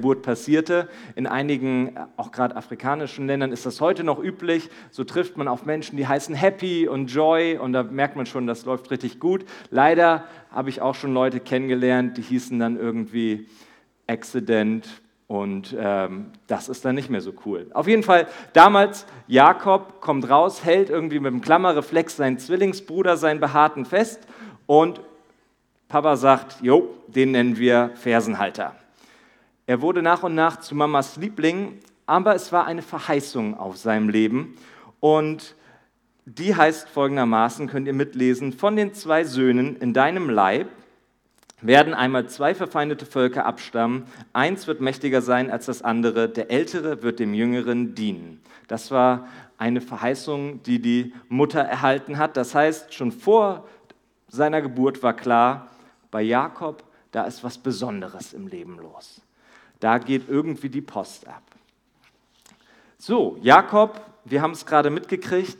Geburt passierte. In einigen, auch gerade afrikanischen Ländern, ist das heute noch üblich. So trifft man auf Menschen, die heißen Happy und Joy und da merkt man schon, das läuft richtig gut. Leider habe ich auch schon Leute kennengelernt, die hießen dann irgendwie Accident und ähm, das ist dann nicht mehr so cool. Auf jeden Fall, damals, Jakob kommt raus, hält irgendwie mit dem Klammerreflex seinen Zwillingsbruder, seinen Behaarten fest und Papa sagt, jo, den nennen wir Fersenhalter. Er wurde nach und nach zu Mamas Liebling, aber es war eine Verheißung auf seinem Leben. Und die heißt folgendermaßen, könnt ihr mitlesen, von den zwei Söhnen in deinem Leib werden einmal zwei verfeindete Völker abstammen. Eins wird mächtiger sein als das andere, der Ältere wird dem Jüngeren dienen. Das war eine Verheißung, die die Mutter erhalten hat. Das heißt, schon vor seiner Geburt war klar, bei Jakob, da ist was Besonderes im Leben los. Da geht irgendwie die Post ab. So, Jakob, wir haben es gerade mitgekriegt,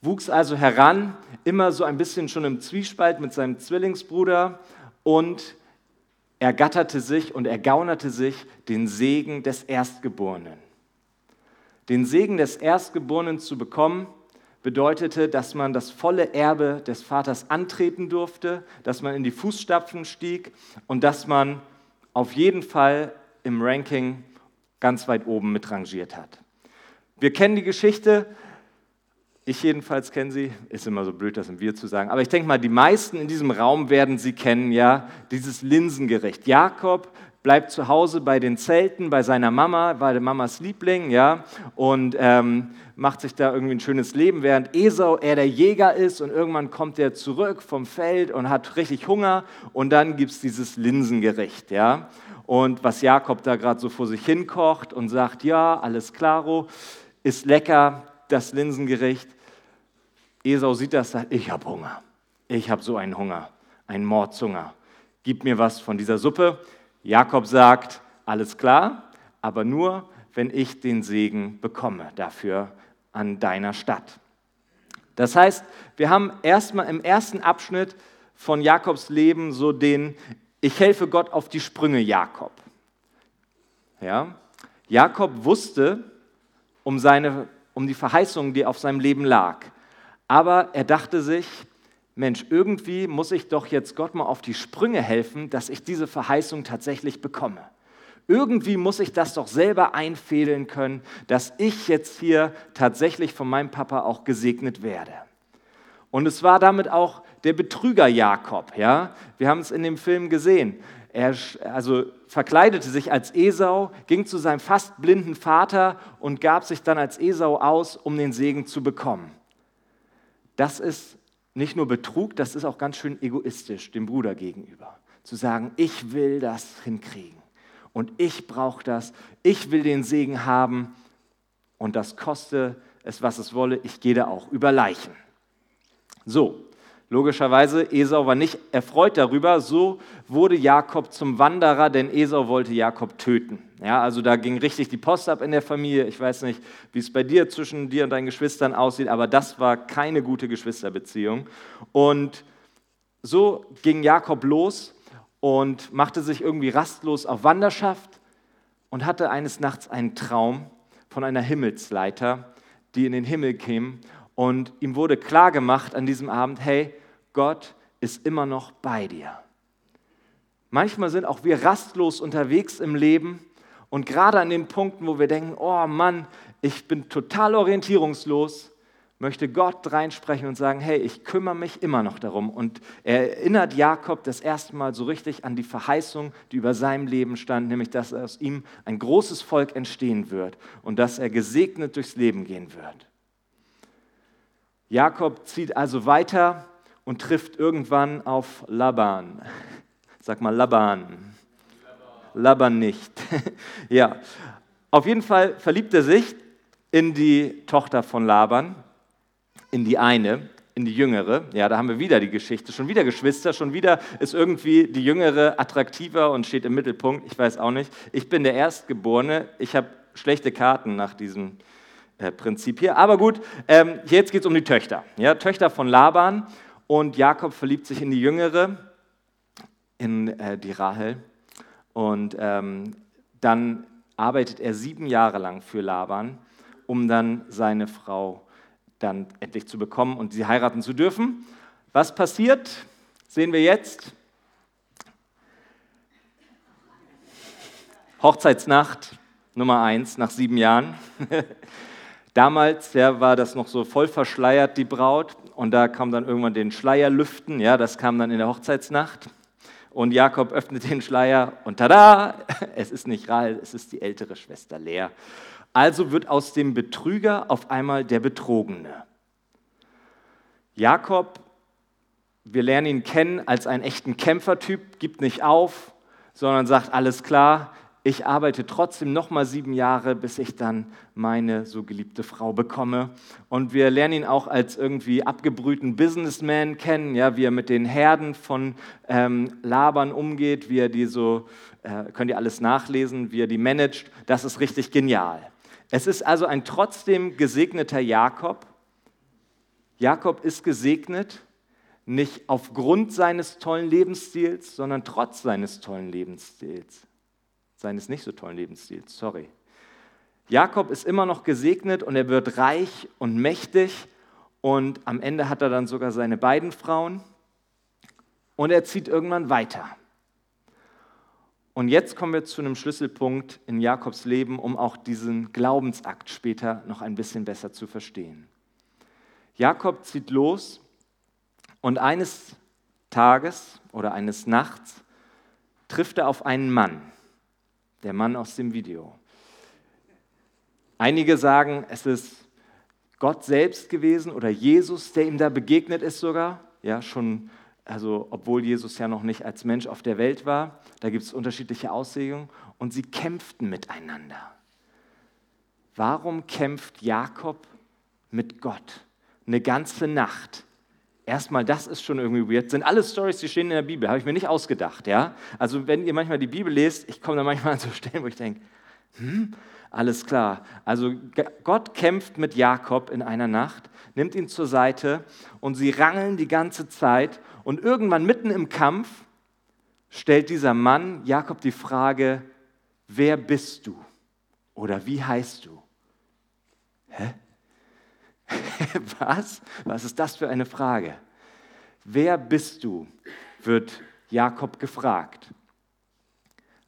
wuchs also heran, immer so ein bisschen schon im Zwiespalt mit seinem Zwillingsbruder und ergatterte sich und ergaunerte sich den Segen des Erstgeborenen. Den Segen des Erstgeborenen zu bekommen, bedeutete, dass man das volle Erbe des Vaters antreten durfte, dass man in die Fußstapfen stieg und dass man auf jeden Fall im Ranking ganz weit oben mitrangiert hat. Wir kennen die Geschichte, ich jedenfalls kenne sie, ist immer so blöd, das sind wir zu sagen, aber ich denke mal, die meisten in diesem Raum werden sie kennen, ja, dieses Linsengericht. Jakob bleibt zu Hause bei den Zelten, bei seiner Mama, bei der Mamas Liebling, ja, und ähm, macht sich da irgendwie ein schönes Leben, während Esau er der Jäger ist und irgendwann kommt er zurück vom Feld und hat richtig Hunger und dann gibt es dieses Linsengericht, ja und was Jakob da gerade so vor sich hin kocht und sagt, ja, alles klaro, ist lecker, das Linsengericht. Esau sieht das, sagt, ich habe Hunger. Ich habe so einen Hunger, einen Mordshunger. Gib mir was von dieser Suppe. Jakob sagt, alles klar, aber nur, wenn ich den Segen bekomme dafür an deiner Stadt. Das heißt, wir haben erstmal im ersten Abschnitt von Jakobs Leben so den ich helfe Gott auf die Sprünge, Jakob. Ja? Jakob wusste um, seine, um die Verheißung, die auf seinem Leben lag. Aber er dachte sich, Mensch, irgendwie muss ich doch jetzt Gott mal auf die Sprünge helfen, dass ich diese Verheißung tatsächlich bekomme. Irgendwie muss ich das doch selber einfädeln können, dass ich jetzt hier tatsächlich von meinem Papa auch gesegnet werde. Und es war damit auch der Betrüger Jakob. Ja? Wir haben es in dem Film gesehen. Er also verkleidete sich als Esau, ging zu seinem fast blinden Vater und gab sich dann als Esau aus, um den Segen zu bekommen. Das ist nicht nur Betrug, das ist auch ganz schön egoistisch dem Bruder gegenüber. Zu sagen, ich will das hinkriegen und ich brauche das, ich will den Segen haben und das koste es, was es wolle, ich gehe da auch über Leichen. So, Logischerweise, Esau war nicht erfreut darüber, so wurde Jakob zum Wanderer, denn Esau wollte Jakob töten. Ja, also da ging richtig die Post ab in der Familie. Ich weiß nicht, wie es bei dir zwischen dir und deinen Geschwistern aussieht, aber das war keine gute Geschwisterbeziehung. Und so ging Jakob los und machte sich irgendwie rastlos auf Wanderschaft und hatte eines Nachts einen Traum von einer Himmelsleiter, die in den Himmel käme und ihm wurde klar gemacht an diesem Abend, hey, Gott ist immer noch bei dir. Manchmal sind auch wir rastlos unterwegs im Leben und gerade an den Punkten, wo wir denken, oh Mann, ich bin total orientierungslos, möchte Gott reinsprechen und sagen, hey, ich kümmere mich immer noch darum. Und er erinnert Jakob das erste Mal so richtig an die Verheißung, die über seinem Leben stand, nämlich dass aus ihm ein großes Volk entstehen wird und dass er gesegnet durchs Leben gehen wird. Jakob zieht also weiter und trifft irgendwann auf Laban. Sag mal Laban. Laban nicht. ja, auf jeden Fall verliebt er sich in die Tochter von Laban, in die eine, in die jüngere. Ja, da haben wir wieder die Geschichte, schon wieder Geschwister, schon wieder ist irgendwie die jüngere attraktiver und steht im Mittelpunkt. Ich weiß auch nicht. Ich bin der Erstgeborene. Ich habe schlechte Karten nach diesem äh, Prinzip hier. Aber gut, ähm, jetzt geht es um die Töchter. Ja, Töchter von Laban und Jakob verliebt sich in die Jüngere, in äh, die Rahel. Und ähm, dann arbeitet er sieben Jahre lang für Laban, um dann seine Frau dann endlich zu bekommen und sie heiraten zu dürfen. Was passiert? Sehen wir jetzt. Hochzeitsnacht Nummer eins nach sieben Jahren. Damals ja, war das noch so voll verschleiert, die Braut. Und da kam dann irgendwann den Schleier lüften. Ja, das kam dann in der Hochzeitsnacht. Und Jakob öffnet den Schleier und tada, es ist nicht Rahel, es ist die ältere Schwester Lea. Also wird aus dem Betrüger auf einmal der Betrogene. Jakob, wir lernen ihn kennen als einen echten Kämpfertyp, gibt nicht auf, sondern sagt, alles klar, ich arbeite trotzdem noch mal sieben Jahre, bis ich dann meine so geliebte Frau bekomme. Und wir lernen ihn auch als irgendwie abgebrühten Businessman kennen, ja, wie er mit den Herden von ähm, Labern umgeht, wie er die so, äh, könnt ihr alles nachlesen, wie er die managt. Das ist richtig genial. Es ist also ein trotzdem gesegneter Jakob. Jakob ist gesegnet, nicht aufgrund seines tollen Lebensstils, sondern trotz seines tollen Lebensstils seines nicht so tollen Lebensstils, sorry. Jakob ist immer noch gesegnet und er wird reich und mächtig und am Ende hat er dann sogar seine beiden Frauen und er zieht irgendwann weiter. Und jetzt kommen wir zu einem Schlüsselpunkt in Jakobs Leben, um auch diesen Glaubensakt später noch ein bisschen besser zu verstehen. Jakob zieht los und eines Tages oder eines Nachts trifft er auf einen Mann der Mann aus dem Video. Einige sagen, es ist Gott selbst gewesen oder Jesus, der ihm da begegnet ist sogar. Ja, schon, also obwohl Jesus ja noch nicht als Mensch auf der Welt war. Da gibt es unterschiedliche Auslegungen. Und sie kämpften miteinander. Warum kämpft Jakob mit Gott eine ganze Nacht? Erstmal, das ist schon irgendwie weird. Sind alle Stories, die stehen in der Bibel, habe ich mir nicht ausgedacht. Ja? Also, wenn ihr manchmal die Bibel lest, ich komme da manchmal an so Stellen, wo ich denke, hm, alles klar. Also, Gott kämpft mit Jakob in einer Nacht, nimmt ihn zur Seite und sie rangeln die ganze Zeit. Und irgendwann mitten im Kampf stellt dieser Mann Jakob die Frage: Wer bist du? Oder wie heißt du? Hä? Was? Was ist das für eine Frage? Wer bist du? wird Jakob gefragt.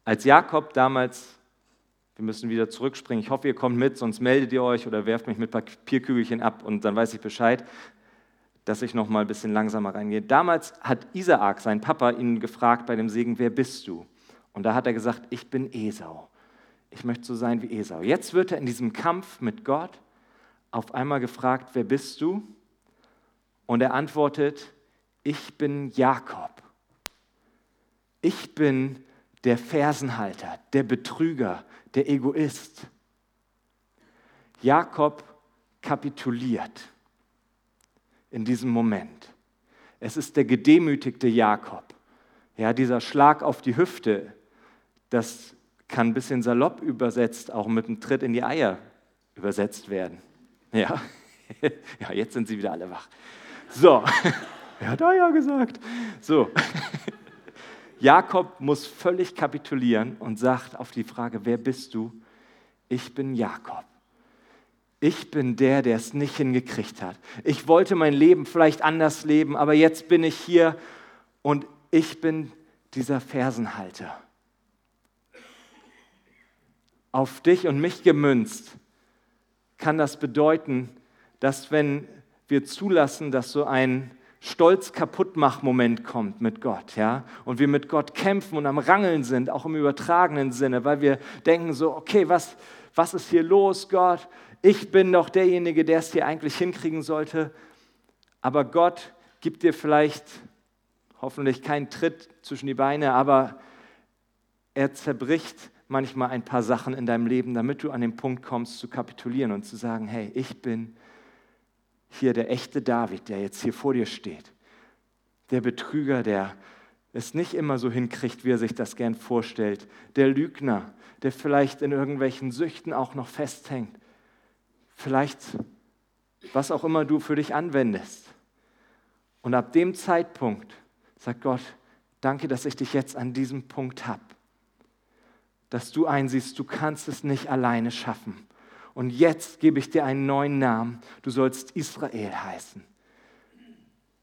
Als Jakob damals, wir müssen wieder zurückspringen, ich hoffe, ihr kommt mit, sonst meldet ihr euch oder werft mich mit Papierkügelchen ab und dann weiß ich Bescheid, dass ich noch mal ein bisschen langsamer reingehe. Damals hat Isaak, sein Papa, ihn gefragt bei dem Segen, wer bist du? Und da hat er gesagt, ich bin Esau. Ich möchte so sein wie Esau. Jetzt wird er in diesem Kampf mit Gott auf einmal gefragt, wer bist du? Und er antwortet, ich bin Jakob. Ich bin der Fersenhalter, der Betrüger, der Egoist. Jakob kapituliert in diesem Moment. Es ist der gedemütigte Jakob. Ja, dieser Schlag auf die Hüfte, das kann ein bisschen salopp übersetzt, auch mit einem Tritt in die Eier übersetzt werden. Ja, ja jetzt sind sie wieder alle wach. So, wer hat da ja gesagt? So, Jakob muss völlig kapitulieren und sagt auf die Frage, wer bist du? Ich bin Jakob. Ich bin der, der es nicht hingekriegt hat. Ich wollte mein Leben vielleicht anders leben, aber jetzt bin ich hier und ich bin dieser Fersenhalter. Auf dich und mich gemünzt kann das bedeuten, dass wenn wir zulassen, dass so ein stolz kaputtmach-Moment kommt mit Gott, ja, und wir mit Gott kämpfen und am Rangeln sind, auch im übertragenen Sinne, weil wir denken so, okay, was, was ist hier los, Gott? Ich bin doch derjenige, der es hier eigentlich hinkriegen sollte. Aber Gott gibt dir vielleicht hoffentlich keinen Tritt zwischen die Beine, aber er zerbricht manchmal ein paar Sachen in deinem Leben, damit du an den Punkt kommst zu kapitulieren und zu sagen, hey, ich bin hier der echte David, der jetzt hier vor dir steht. Der Betrüger, der es nicht immer so hinkriegt, wie er sich das gern vorstellt. Der Lügner, der vielleicht in irgendwelchen Süchten auch noch festhängt. Vielleicht was auch immer du für dich anwendest. Und ab dem Zeitpunkt sagt Gott, danke, dass ich dich jetzt an diesem Punkt habe. Dass du einsiehst, du kannst es nicht alleine schaffen. Und jetzt gebe ich dir einen neuen Namen. Du sollst Israel heißen.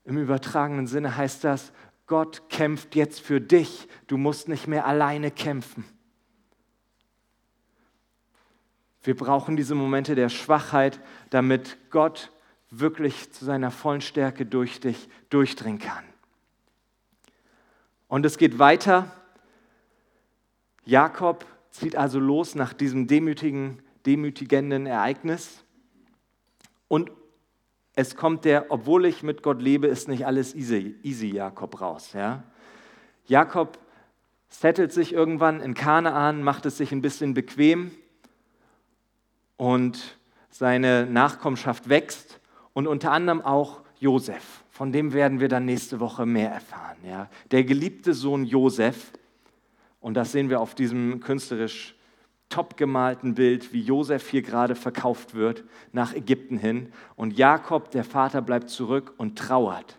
Im übertragenen Sinne heißt das, Gott kämpft jetzt für dich. Du musst nicht mehr alleine kämpfen. Wir brauchen diese Momente der Schwachheit, damit Gott wirklich zu seiner vollen Stärke durch dich durchdringen kann. Und es geht weiter. Jakob zieht also los nach diesem demütigen, demütigenden Ereignis. Und es kommt der, obwohl ich mit Gott lebe, ist nicht alles easy, easy Jakob raus. Ja? Jakob settelt sich irgendwann in Kanaan, macht es sich ein bisschen bequem und seine Nachkommenschaft wächst und unter anderem auch Josef. Von dem werden wir dann nächste Woche mehr erfahren. Ja. Der geliebte Sohn Josef, und das sehen wir auf diesem künstlerisch top gemalten Bild, wie Josef hier gerade verkauft wird nach Ägypten hin. Und Jakob, der Vater, bleibt zurück und trauert,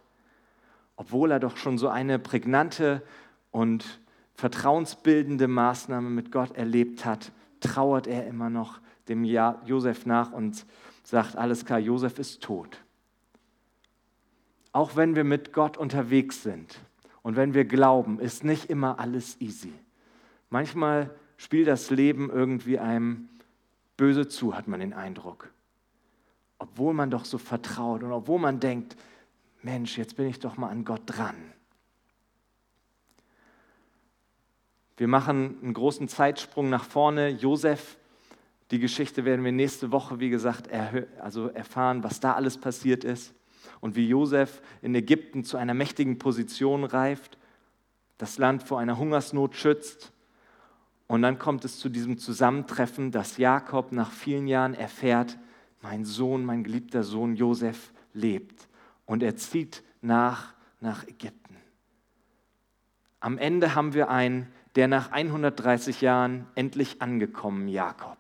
obwohl er doch schon so eine prägnante und vertrauensbildende Maßnahme mit Gott erlebt hat, trauert er immer noch dem Josef nach und sagt, alles klar, Josef ist tot. Auch wenn wir mit Gott unterwegs sind und wenn wir glauben, ist nicht immer alles easy. Manchmal spielt das Leben irgendwie einem böse zu, hat man den Eindruck. Obwohl man doch so vertraut und obwohl man denkt, Mensch, jetzt bin ich doch mal an Gott dran. Wir machen einen großen Zeitsprung nach vorne. Josef die Geschichte werden wir nächste Woche, wie gesagt, also erfahren, was da alles passiert ist und wie Josef in Ägypten zu einer mächtigen Position reift, das Land vor einer Hungersnot schützt. Und dann kommt es zu diesem Zusammentreffen, dass Jakob nach vielen Jahren erfährt, mein Sohn, mein geliebter Sohn Josef lebt. Und er zieht nach nach Ägypten. Am Ende haben wir einen, der nach 130 Jahren endlich angekommen, Jakob.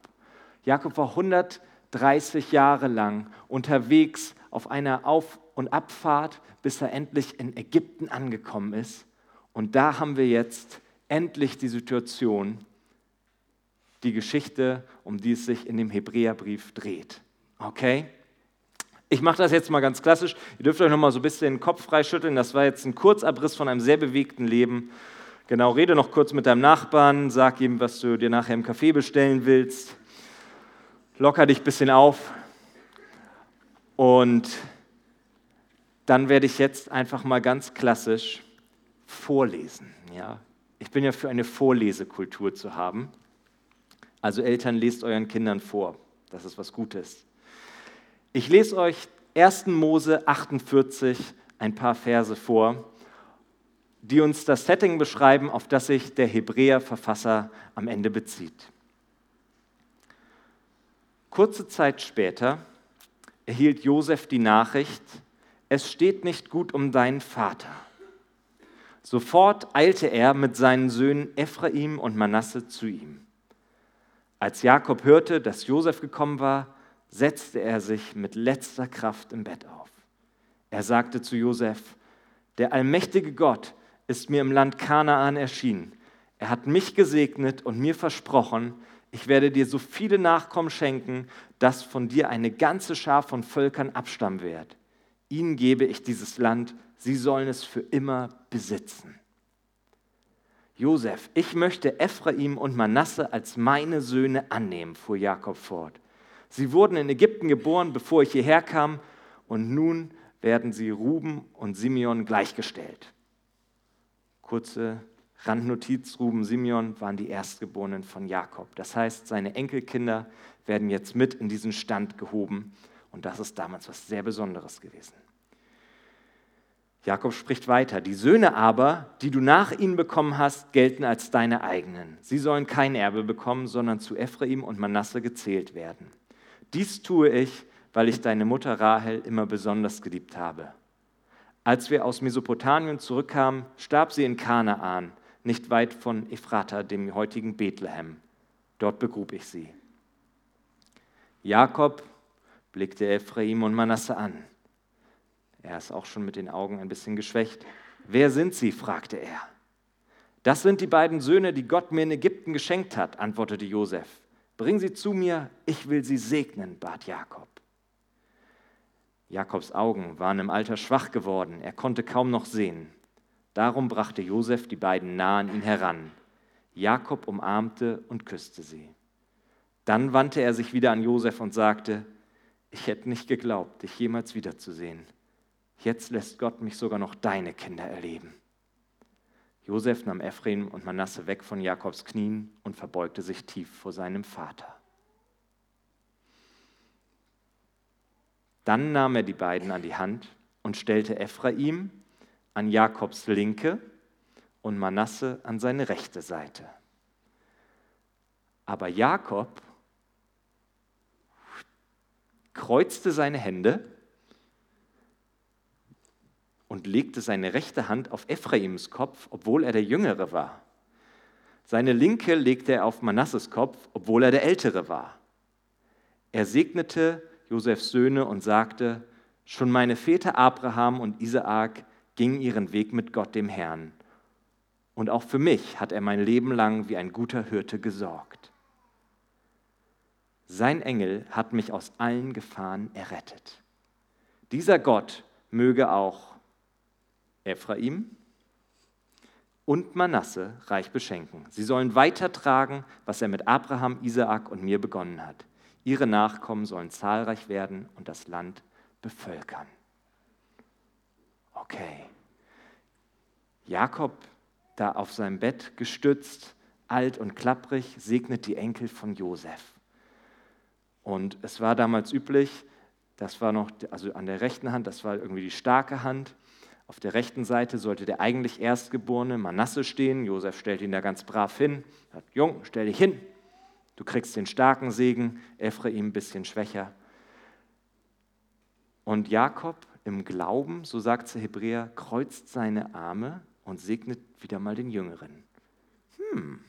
Jakob war 130 Jahre lang unterwegs auf einer Auf- und Abfahrt, bis er endlich in Ägypten angekommen ist. Und da haben wir jetzt endlich die Situation, die Geschichte, um die es sich in dem Hebräerbrief dreht. Okay? Ich mache das jetzt mal ganz klassisch. Ihr dürft euch noch mal so ein bisschen den Kopf freischütteln. Das war jetzt ein Kurzabriss von einem sehr bewegten Leben. Genau, rede noch kurz mit deinem Nachbarn, sag ihm, was du dir nachher im Café bestellen willst locker dich ein bisschen auf und dann werde ich jetzt einfach mal ganz klassisch vorlesen. Ja? Ich bin ja für eine Vorlesekultur zu haben. Also Eltern, lest euren Kindern vor. Das ist was Gutes. Ich lese euch 1. Mose 48 ein paar Verse vor, die uns das Setting beschreiben, auf das sich der Hebräer-Verfasser am Ende bezieht. Kurze Zeit später erhielt Josef die Nachricht, es steht nicht gut um deinen Vater. Sofort eilte er mit seinen Söhnen Ephraim und Manasse zu ihm. Als Jakob hörte, dass Josef gekommen war, setzte er sich mit letzter Kraft im Bett auf. Er sagte zu Josef, der allmächtige Gott ist mir im Land Kanaan erschienen. Er hat mich gesegnet und mir versprochen, ich werde dir so viele Nachkommen schenken, dass von dir eine ganze Schar von Völkern abstammen wird. Ihnen gebe ich dieses Land, sie sollen es für immer besitzen. Josef, ich möchte Ephraim und Manasse als meine Söhne annehmen, fuhr Jakob fort. Sie wurden in Ägypten geboren, bevor ich hierher kam, und nun werden sie Ruben und Simeon gleichgestellt. Kurze Randnotiz, Ruben Simeon waren die Erstgeborenen von Jakob. Das heißt, seine Enkelkinder werden jetzt mit in diesen Stand gehoben. Und das ist damals was sehr Besonderes gewesen. Jakob spricht weiter. Die Söhne aber, die du nach ihnen bekommen hast, gelten als deine eigenen. Sie sollen kein Erbe bekommen, sondern zu Ephraim und Manasse gezählt werden. Dies tue ich, weil ich deine Mutter Rahel immer besonders geliebt habe. Als wir aus Mesopotamien zurückkamen, starb sie in Kanaan nicht weit von Ephrata, dem heutigen Bethlehem. Dort begrub ich sie. Jakob blickte Ephraim und Manasse an. Er ist auch schon mit den Augen ein bisschen geschwächt. Wer sind sie? fragte er. Das sind die beiden Söhne, die Gott mir in Ägypten geschenkt hat, antwortete Josef. Bring sie zu mir, ich will sie segnen, bat Jakob. Jakobs Augen waren im Alter schwach geworden, er konnte kaum noch sehen. Darum brachte Josef die beiden nah an ihn heran. Jakob umarmte und küsste sie. Dann wandte er sich wieder an Josef und sagte: Ich hätte nicht geglaubt, dich jemals wiederzusehen. Jetzt lässt Gott mich sogar noch deine Kinder erleben. Josef nahm Ephraim und Manasse weg von Jakobs Knien und verbeugte sich tief vor seinem Vater. Dann nahm er die beiden an die Hand und stellte Ephraim an Jakobs linke und Manasse an seine rechte Seite. Aber Jakob kreuzte seine Hände und legte seine rechte Hand auf Ephraims Kopf, obwohl er der Jüngere war. Seine linke legte er auf Manasses Kopf, obwohl er der Ältere war. Er segnete Josefs Söhne und sagte, schon meine Väter Abraham und Isaak gingen ihren Weg mit Gott dem Herrn. Und auch für mich hat er mein Leben lang wie ein guter Hirte gesorgt. Sein Engel hat mich aus allen Gefahren errettet. Dieser Gott möge auch Ephraim und Manasse reich beschenken. Sie sollen weitertragen, was er mit Abraham, Isaak und mir begonnen hat. Ihre Nachkommen sollen zahlreich werden und das Land bevölkern. Okay. Jakob, da auf seinem Bett gestützt, alt und klapprig, segnet die Enkel von Josef. Und es war damals üblich, das war noch, also an der rechten Hand, das war irgendwie die starke Hand. Auf der rechten Seite sollte der eigentlich Erstgeborene Manasse stehen. Josef stellt ihn da ganz brav hin. Sagt, Jung, stell dich hin. Du kriegst den starken Segen, Ephraim ein bisschen schwächer. Und Jakob im Glauben, so sagt der Hebräer, kreuzt seine Arme und segnet wieder mal den Jüngeren. Hm,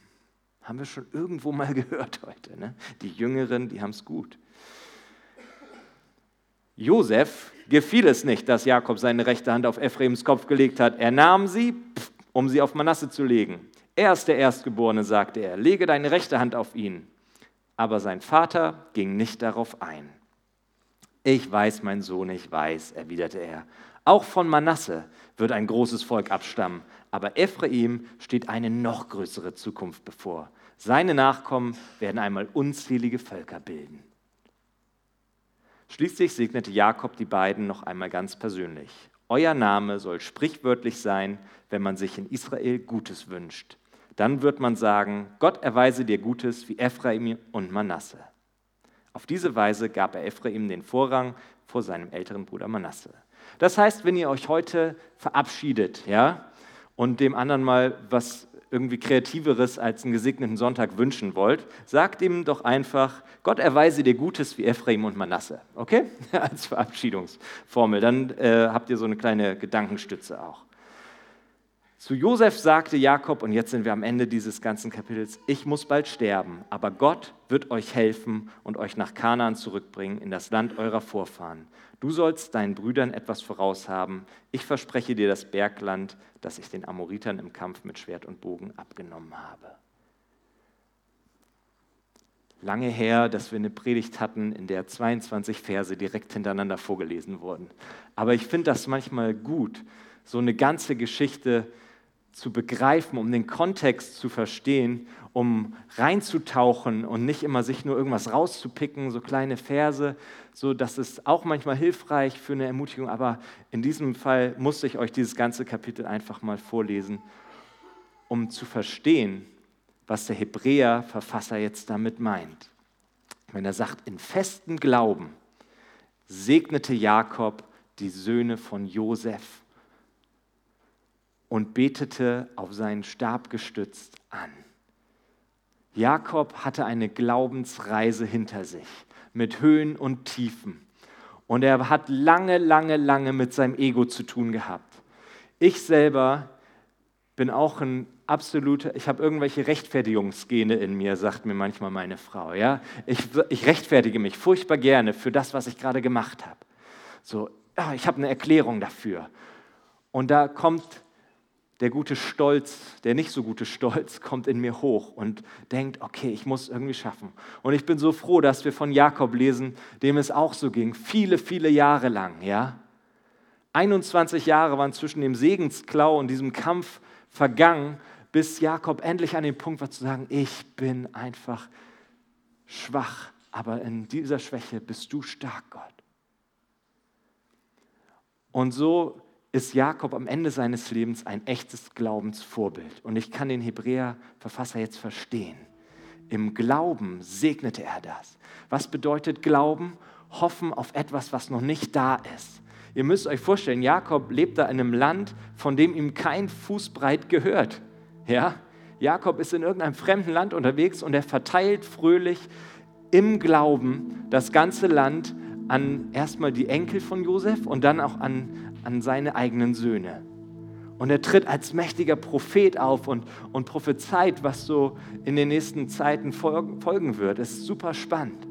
haben wir schon irgendwo mal gehört heute. Ne? Die Jüngeren, die haben es gut. Josef gefiel es nicht, dass Jakob seine rechte Hand auf Ephraims Kopf gelegt hat. Er nahm sie, um sie auf Manasse zu legen. Er ist der Erstgeborene, sagte er. Lege deine rechte Hand auf ihn. Aber sein Vater ging nicht darauf ein. Ich weiß, mein Sohn, ich weiß, erwiderte er. Auch von Manasse wird ein großes Volk abstammen, aber Ephraim steht eine noch größere Zukunft bevor. Seine Nachkommen werden einmal unzählige Völker bilden. Schließlich segnete Jakob die beiden noch einmal ganz persönlich. Euer Name soll sprichwörtlich sein, wenn man sich in Israel Gutes wünscht. Dann wird man sagen, Gott erweise dir Gutes wie Ephraim und Manasse. Auf diese Weise gab er Ephraim den Vorrang vor seinem älteren Bruder Manasse. Das heißt, wenn ihr euch heute verabschiedet, ja, und dem anderen mal was irgendwie Kreativeres als einen gesegneten Sonntag wünschen wollt, sagt ihm doch einfach, Gott erweise dir Gutes wie Ephraim und Manasse, okay? als Verabschiedungsformel. Dann äh, habt ihr so eine kleine Gedankenstütze auch. Zu Josef sagte Jakob, und jetzt sind wir am Ende dieses ganzen Kapitels, ich muss bald sterben, aber Gott wird euch helfen und euch nach Kanaan zurückbringen, in das Land eurer Vorfahren. Du sollst deinen Brüdern etwas voraushaben. Ich verspreche dir das Bergland, das ich den Amoritern im Kampf mit Schwert und Bogen abgenommen habe. Lange her, dass wir eine Predigt hatten, in der 22 Verse direkt hintereinander vorgelesen wurden. Aber ich finde das manchmal gut, so eine ganze Geschichte zu begreifen, um den Kontext zu verstehen, um reinzutauchen und nicht immer sich nur irgendwas rauszupicken, so kleine Verse, so dass es auch manchmal hilfreich für eine Ermutigung, aber in diesem Fall musste ich euch dieses ganze Kapitel einfach mal vorlesen, um zu verstehen, was der Hebräer-Verfasser jetzt damit meint. Wenn er sagt, in festen Glauben segnete Jakob die Söhne von Josef und betete auf seinen Stab gestützt an. Jakob hatte eine Glaubensreise hinter sich mit Höhen und Tiefen. Und er hat lange, lange, lange mit seinem Ego zu tun gehabt. Ich selber bin auch ein absoluter, ich habe irgendwelche Rechtfertigungsgene in mir, sagt mir manchmal meine Frau. Ja? Ich, ich rechtfertige mich furchtbar gerne für das, was ich gerade gemacht habe. So, ja, ich habe eine Erklärung dafür. Und da kommt der gute Stolz, der nicht so gute Stolz kommt in mir hoch und denkt, okay, ich muss irgendwie schaffen. Und ich bin so froh, dass wir von Jakob lesen, dem es auch so ging, viele, viele Jahre lang, ja. 21 Jahre waren zwischen dem Segensklau und diesem Kampf vergangen, bis Jakob endlich an den Punkt war zu sagen, ich bin einfach schwach, aber in dieser Schwäche bist du stark, Gott. Und so ist Jakob am Ende seines Lebens ein echtes Glaubensvorbild. Und ich kann den Hebräer-Verfasser jetzt verstehen. Im Glauben segnete er das. Was bedeutet Glauben? Hoffen auf etwas, was noch nicht da ist. Ihr müsst euch vorstellen, Jakob lebt da in einem Land, von dem ihm kein Fußbreit gehört. Ja? Jakob ist in irgendeinem fremden Land unterwegs und er verteilt fröhlich im Glauben das ganze Land an erstmal die Enkel von Josef und dann auch an, an seine eigenen Söhne. Und er tritt als mächtiger Prophet auf und, und prophezeit, was so in den nächsten Zeiten folgen wird. Es ist super spannend.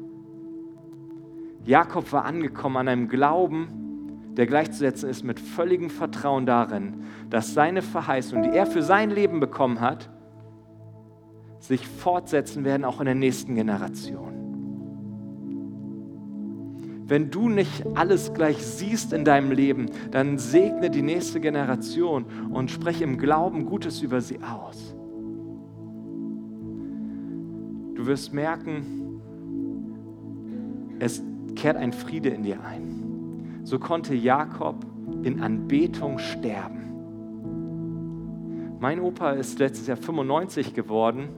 Jakob war angekommen an einem Glauben, der gleichzusetzen ist mit völligem Vertrauen darin, dass seine Verheißung, die er für sein Leben bekommen hat, sich fortsetzen werden, auch in der nächsten Generation wenn du nicht alles gleich siehst in deinem Leben, dann segne die nächste Generation und spreche im Glauben Gutes über sie aus. Du wirst merken, es kehrt ein Friede in dir ein. So konnte Jakob in Anbetung sterben. Mein Opa ist letztes Jahr 95 geworden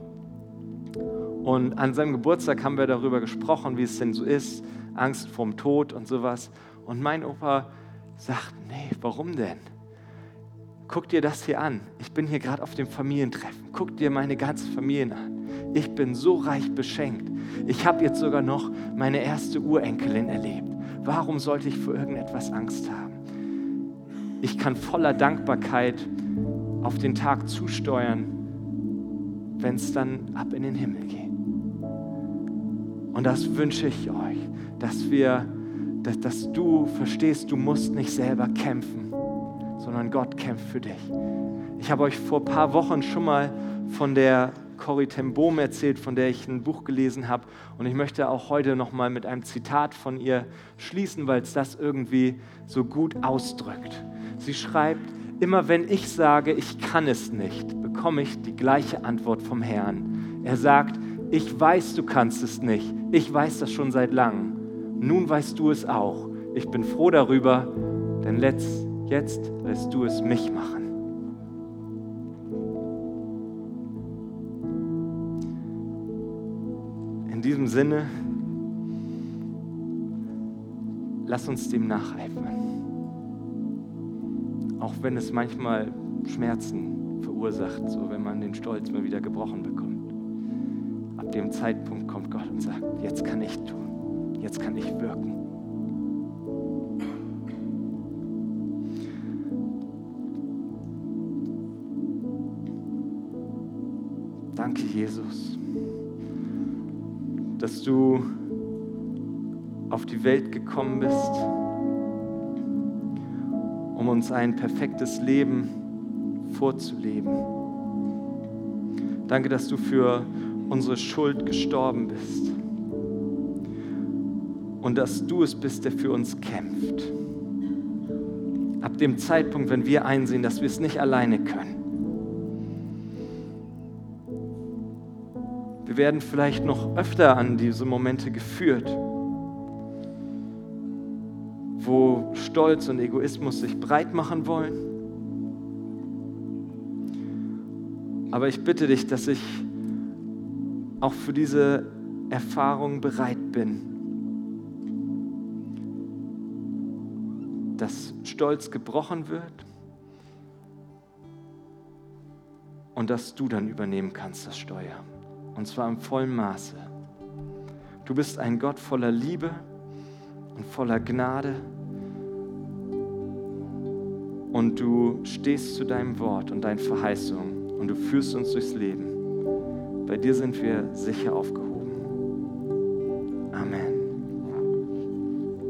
und an seinem Geburtstag haben wir darüber gesprochen, wie es denn so ist, Angst vorm Tod und sowas. Und mein Opa sagt, nee, warum denn? Guck dir das hier an. Ich bin hier gerade auf dem Familientreffen. Guck dir meine ganze Familie an. Ich bin so reich beschenkt. Ich habe jetzt sogar noch meine erste Urenkelin erlebt. Warum sollte ich vor irgendetwas Angst haben? Ich kann voller Dankbarkeit auf den Tag zusteuern, wenn es dann ab in den Himmel geht. Und das wünsche ich euch dass wir, dass, dass du verstehst, du musst nicht selber kämpfen, sondern Gott kämpft für dich. Ich habe euch vor ein paar Wochen schon mal von der Corrie ten Boom erzählt, von der ich ein Buch gelesen habe. Und ich möchte auch heute noch mal mit einem Zitat von ihr schließen, weil es das irgendwie so gut ausdrückt. Sie schreibt, immer wenn ich sage, ich kann es nicht, bekomme ich die gleiche Antwort vom Herrn. Er sagt, ich weiß, du kannst es nicht. Ich weiß das schon seit langem nun weißt du es auch. Ich bin froh darüber, denn letzt, jetzt lässt du es mich machen. In diesem Sinne, lass uns dem nacheifern. Auch wenn es manchmal Schmerzen verursacht, so wenn man den Stolz mal wieder gebrochen bekommt. Dem Zeitpunkt kommt Gott und sagt, jetzt kann ich tun jetzt kann ich wirken. Danke, Jesus, dass du auf die Welt gekommen bist, um uns ein perfektes Leben vorzuleben. Danke, dass du für unsere Schuld gestorben bist und dass du es bist, der für uns kämpft. Ab dem Zeitpunkt, wenn wir einsehen, dass wir es nicht alleine können. Wir werden vielleicht noch öfter an diese Momente geführt, wo Stolz und Egoismus sich breit machen wollen. Aber ich bitte dich, dass ich auch für diese Erfahrung bereit bin dass Stolz gebrochen wird und dass du dann übernehmen kannst das Steuer. Und zwar im vollen Maße. Du bist ein Gott voller Liebe und voller Gnade. Und du stehst zu deinem Wort und deinen Verheißungen und du führst uns durchs Leben. Bei dir sind wir sicher aufgehoben.